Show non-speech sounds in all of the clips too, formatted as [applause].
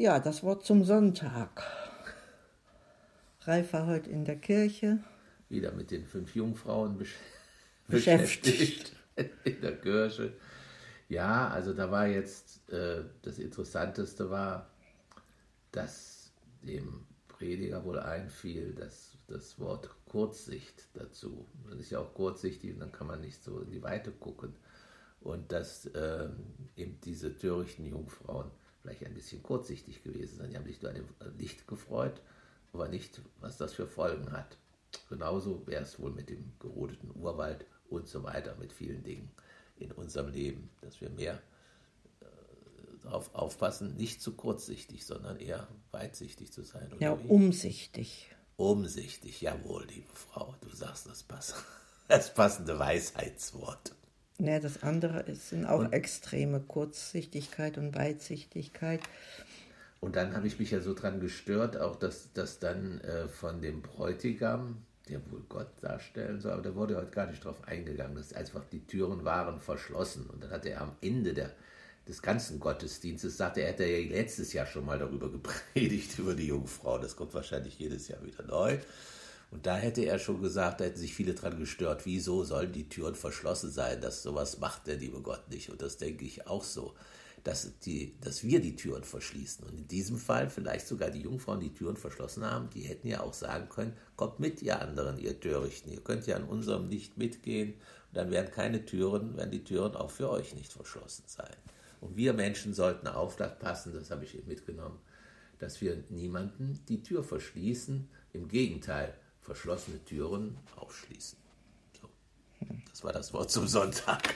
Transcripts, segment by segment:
Ja, das Wort zum Sonntag. Ralf war heute in der Kirche. Wieder mit den fünf Jungfrauen besch [laughs] beschäftigt. [laughs] in der Kirche. Ja, also da war jetzt äh, das Interessanteste war, dass dem Prediger wohl einfiel, dass das Wort Kurzsicht dazu. Man ist ja auch kurzsichtig und dann kann man nicht so in die Weite gucken. Und dass äh, eben diese törichten Jungfrauen vielleicht ein bisschen kurzsichtig gewesen sind. Die haben sich nur an dem Licht gefreut, aber nicht, was das für Folgen hat. Genauso wäre es wohl mit dem gerodeten Urwald und so weiter, mit vielen Dingen in unserem Leben, dass wir mehr äh, darauf aufpassen, nicht zu kurzsichtig, sondern eher weitsichtig zu sein. ja, wie? umsichtig. Umsichtig, jawohl, liebe Frau, du sagst das, pass [laughs] das passende Weisheitswort. Ja, das andere sind auch und, extreme Kurzsichtigkeit und Weitsichtigkeit. Und dann habe ich mich ja so dran gestört, auch dass, dass dann äh, von dem Bräutigam, der wohl Gott darstellen soll, aber da wurde heute gar nicht drauf eingegangen, dass einfach die Türen waren verschlossen. Und dann hat er am Ende der, des ganzen Gottesdienstes, sagte er, hätte ja letztes Jahr schon mal darüber [laughs] gepredigt, über die Jungfrau. Das kommt wahrscheinlich jedes Jahr wieder neu. Und da hätte er schon gesagt, da hätten sich viele dran gestört, wieso sollen die Türen verschlossen sein? Das sowas macht der liebe Gott nicht. Und das denke ich auch so, dass, die, dass wir die Türen verschließen. Und in diesem Fall vielleicht sogar die Jungfrauen die Türen verschlossen haben, die hätten ja auch sagen können, kommt mit, ihr anderen, ihr Törichten, ihr könnt ja an unserem Licht mitgehen. Und dann werden keine Türen, werden die Türen auch für euch nicht verschlossen sein. Und wir Menschen sollten aufpassen, das habe ich eben mitgenommen, dass wir niemanden die Tür verschließen. Im Gegenteil, verschlossene Türen aufschließen. So. Das war das Wort zum Sonntag.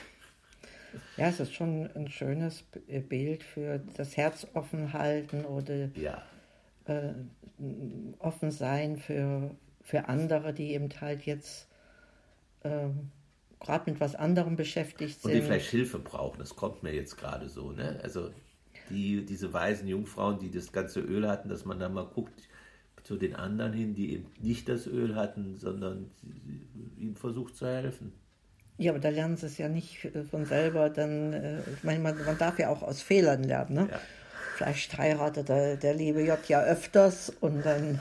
Ja, es ist schon ein schönes äh, Bild für das Herz offen halten oder ja. äh, offen sein für, für andere, die eben halt jetzt äh, gerade mit was anderem beschäftigt sind. Und die vielleicht Hilfe brauchen, das kommt mir jetzt gerade so. Ne? Also die, diese weisen Jungfrauen, die das ganze Öl hatten, dass man da mal guckt, zu den anderen hin, die eben nicht das Öl hatten, sondern ihnen versucht zu helfen. Ja, aber da lernen sie es ja nicht äh, von selber. Dann, äh, ich meine, man, man darf ja auch aus Fehlern lernen. Ne? Ja. Vielleicht heiratet der, der liebe J ja öfters und dann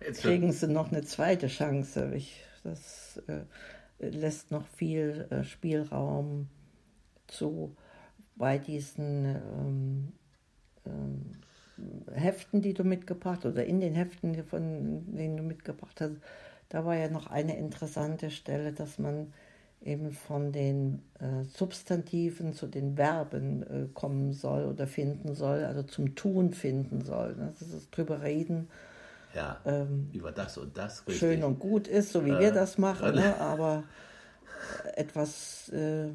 Jetzt kriegen sie noch eine zweite Chance. Ich, das äh, lässt noch viel äh, Spielraum zu bei diesen ähm, ähm, Heften, die du mitgebracht hast, oder in den Heften, von denen du mitgebracht hast, da war ja noch eine interessante Stelle, dass man eben von den äh, Substantiven zu den Verben äh, kommen soll oder finden soll, also zum Tun finden soll. Ne? Das ist drüber reden. Ja, ähm, über das und das. Richtig. Schön und gut ist, so wie äh, wir das machen, [laughs] ne? aber etwas äh,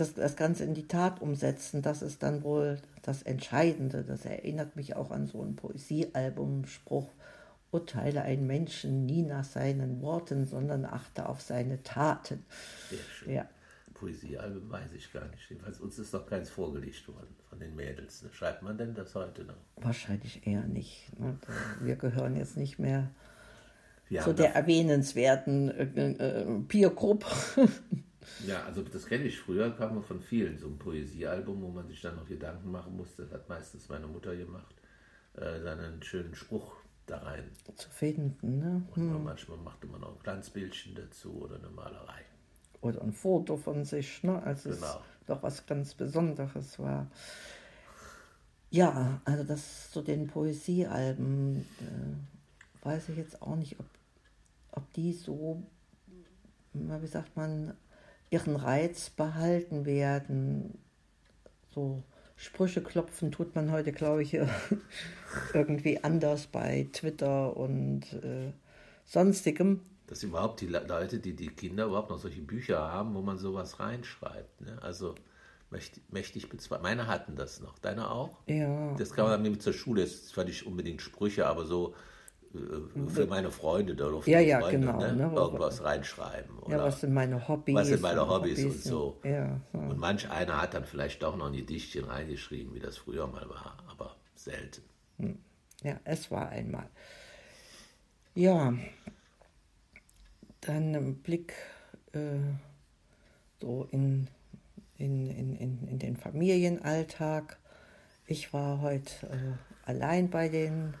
das, das Ganze in die Tat umsetzen, das ist dann wohl das Entscheidende. Das erinnert mich auch an so einen Poesiealbumspruch. Urteile einen Menschen nie nach seinen Worten, sondern achte auf seine Taten. Sehr schön. Ja. Poesiealbum weiß ich gar nicht. Jedenfalls uns ist doch keins vorgelegt worden von den Mädels. Schreibt man denn das heute noch? Wahrscheinlich eher nicht. Ne? Wir gehören jetzt nicht mehr zu der erwähnenswerten äh, äh, Peer Group. [laughs] Ja, also das kenne ich früher, kam man von vielen, so ein Poesiealbum, wo man sich dann noch Gedanken machen musste, das hat meistens meine Mutter gemacht, äh, dann einen schönen Spruch da rein zu finden. Ne? Und hm. manchmal machte man auch ein Glanzbildchen dazu oder eine Malerei. Oder ein Foto von sich, ne? als genau. es doch was ganz Besonderes war. Ja, also das zu den Poesiealben äh, weiß ich jetzt auch nicht, ob, ob die so, wie sagt man, ihren Reiz behalten werden. So Sprüche klopfen tut man heute, glaube ich, [laughs] irgendwie anders bei Twitter und äh, sonstigem. Dass überhaupt die Leute, die die Kinder überhaupt noch solche Bücher haben, wo man sowas reinschreibt. Ne? Also mächtig, bezweifelt. Meine hatten das noch. Deine auch? Ja. Das kann man mit zur Schule. Das ist zwar nicht unbedingt Sprüche, aber so für meine Freunde, da durfte ja, ja, Freunde, genau, ne, ne, irgendwas reinschreiben. Oder ja, was sind meine Hobbys? Was sind meine Hobbys, Hobbys und so. Ja, ja. Und manch einer hat dann vielleicht doch noch ein Gedichtchen reingeschrieben, wie das früher mal war, aber selten. Hm. Ja, es war einmal. Ja, dann ein Blick äh, so in, in, in, in, in den Familienalltag Ich war heute äh, allein bei den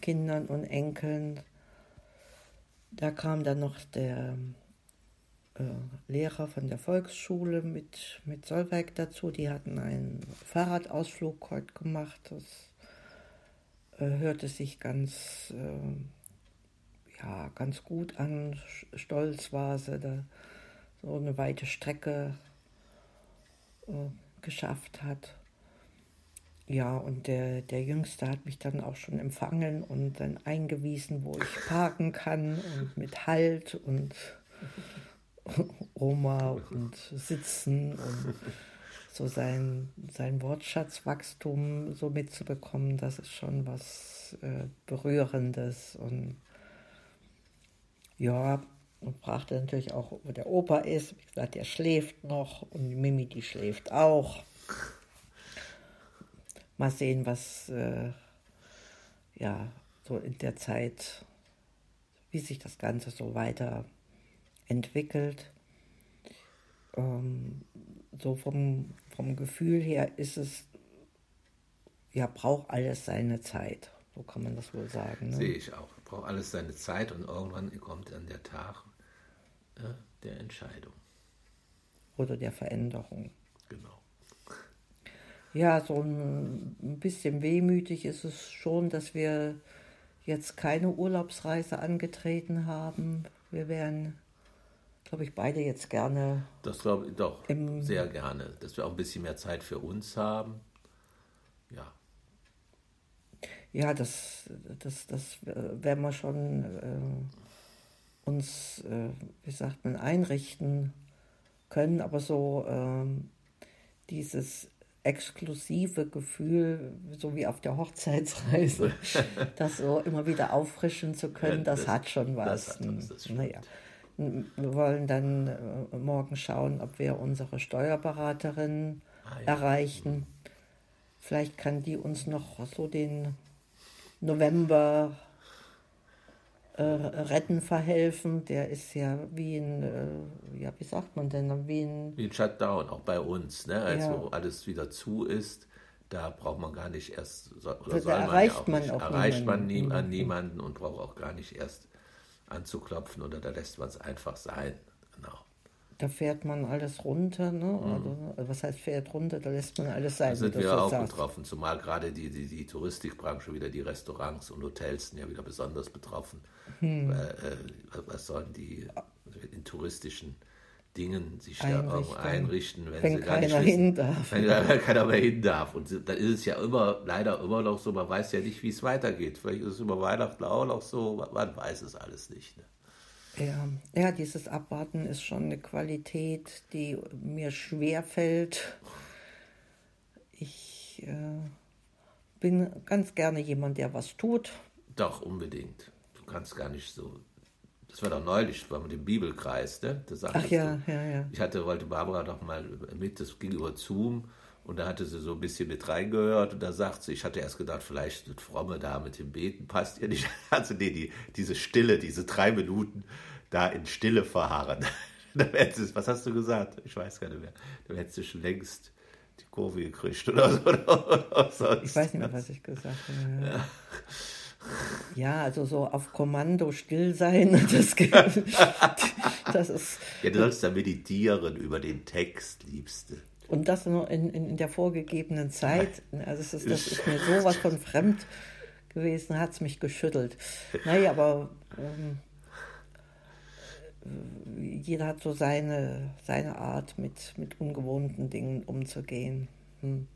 Kindern und Enkeln. Da kam dann noch der äh, Lehrer von der Volksschule mit, mit Solveig dazu. Die hatten einen Fahrradausflug heute gemacht. Das äh, hörte sich ganz, äh, ja, ganz gut an. Stolz war sie, da so eine weite Strecke äh, geschafft hat. Ja, und der, der Jüngste hat mich dann auch schon empfangen und dann eingewiesen, wo ich parken kann und mit Halt und [laughs] Oma und Sitzen und so sein, sein Wortschatzwachstum so mitzubekommen, das ist schon was äh, Berührendes und ja, und fragte natürlich auch, wo der Opa ist. Wie gesagt, der schläft noch und Mimi, die schläft auch mal sehen, was äh, ja so in der Zeit, wie sich das Ganze so weiter entwickelt. Ähm, so vom, vom Gefühl her ist es, ja, braucht alles seine Zeit. So kann man das wohl sagen. Ne? Sehe ich auch. Braucht alles seine Zeit und irgendwann kommt dann der Tag äh, der Entscheidung. Oder der Veränderung. Genau ja, so ein bisschen wehmütig ist es schon, dass wir jetzt keine Urlaubsreise angetreten haben. Wir wären, glaube ich, beide jetzt gerne. Das glaube ich doch, sehr gerne. Dass wir auch ein bisschen mehr Zeit für uns haben. Ja. Ja, das, das, das werden wir schon äh, uns, äh, wie sagt man, einrichten können. Aber so äh, dieses exklusive Gefühl, so wie auf der Hochzeitsreise, [laughs] das so immer wieder auffrischen zu können, das, das hat schon was. Das hat das naja. Wir wollen dann äh, morgen schauen, ob wir unsere Steuerberaterin ah, ja. erreichen. Vielleicht kann die uns noch so den November äh, retten verhelfen. Der ist ja wie ein, äh, ja, wie sagt man denn, wie ein, wie ein Shutdown, auch bei uns, ne? als ja. wo alles wieder zu ist. Da braucht man gar nicht erst, oder da soll erreicht man, ja auch man erreicht man nie, an niemanden und braucht auch gar nicht erst anzuklopfen oder da lässt man es einfach sein. Genau. Da fährt man alles runter, ne? Mhm. Also, was heißt fährt runter? Da lässt man alles sein. Da sind wir auch sagst. betroffen, zumal gerade die, die, die Touristikbranche wieder, die Restaurants und Hotels sind ja wieder besonders betroffen. Hm. Äh, was sollen die in touristischen Dingen sich einrichten. da irgendwo einrichten, wenn, wenn sie keiner wissen, hin [laughs] darf. Wenn keiner mehr hin darf. Und dann ist es ja immer, leider immer noch so, man weiß ja nicht, wie es weitergeht. Vielleicht ist es über Weihnachten auch noch so, man weiß es alles nicht. Ne? Ja, ja, dieses Abwarten ist schon eine Qualität, die mir schwer fällt. Ich äh, bin ganz gerne jemand, der was tut. Doch, unbedingt. Du kannst gar nicht so. Das war doch neulich, war mit dem Bibelkreis, ne? Das Ach ja, du. ja, ja. Ich hatte, wollte Barbara doch mal mit, das ging über Zoom und da hatte sie so ein bisschen mit reingehört und da sagt sie, ich hatte erst gedacht, vielleicht das Fromme da mit dem Beten passt ihr nicht. [laughs] Also nee, die, diese Stille, diese drei Minuten da in Stille verharren. [laughs] was hast du gesagt? Ich weiß gar nicht mehr. Da hättest du schon längst die Kurve gekriegt oder so. [laughs] Oder sonst. Ich weiß nicht mehr, was ich gesagt habe. Ja. Ja, also so auf Kommando still sein, das, das ist. Ja, du sollst da meditieren über den Text, Liebste. Und das nur in, in, in der vorgegebenen Zeit. Also das ist, das ist mir sowas von fremd gewesen, hat es mich geschüttelt. Naja, aber ähm, jeder hat so seine, seine Art, mit, mit ungewohnten Dingen umzugehen. Hm.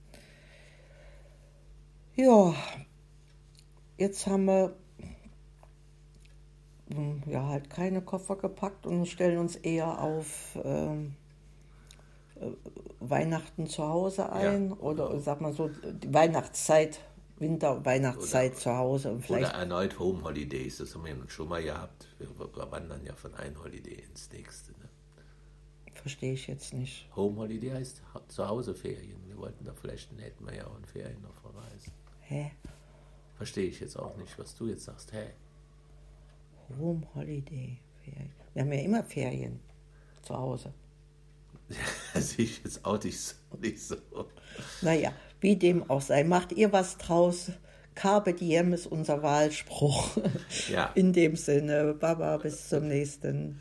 Ja, jetzt haben wir hm, ja halt keine Koffer gepackt und stellen uns eher auf ähm, äh, Weihnachten zu Hause ein ja. oder sag mal so Weihnachtszeit, Winter, Weihnachtszeit oder, zu Hause und vielleicht oder erneut Home Holidays, das haben wir schon mal gehabt. Wir wandern ja von einem Holiday ins nächste. Ne? Verstehe ich jetzt nicht. Home Holiday heißt zu Hause Ferien. Wir wollten da vielleicht, hätten wir ja auch in Ferien noch verreisen. Hä? Verstehe ich jetzt auch nicht, was du jetzt sagst. Hä? Home Holiday Ferien. Wir haben ja immer Ferien zu Hause. [laughs] Sehe ich jetzt auch nicht so. Nicht so. Naja, Wie dem auch sei. Macht ihr was draus? Carpe diem ist unser Wahlspruch. Ja. In dem Sinne. Baba, bis zum nächsten.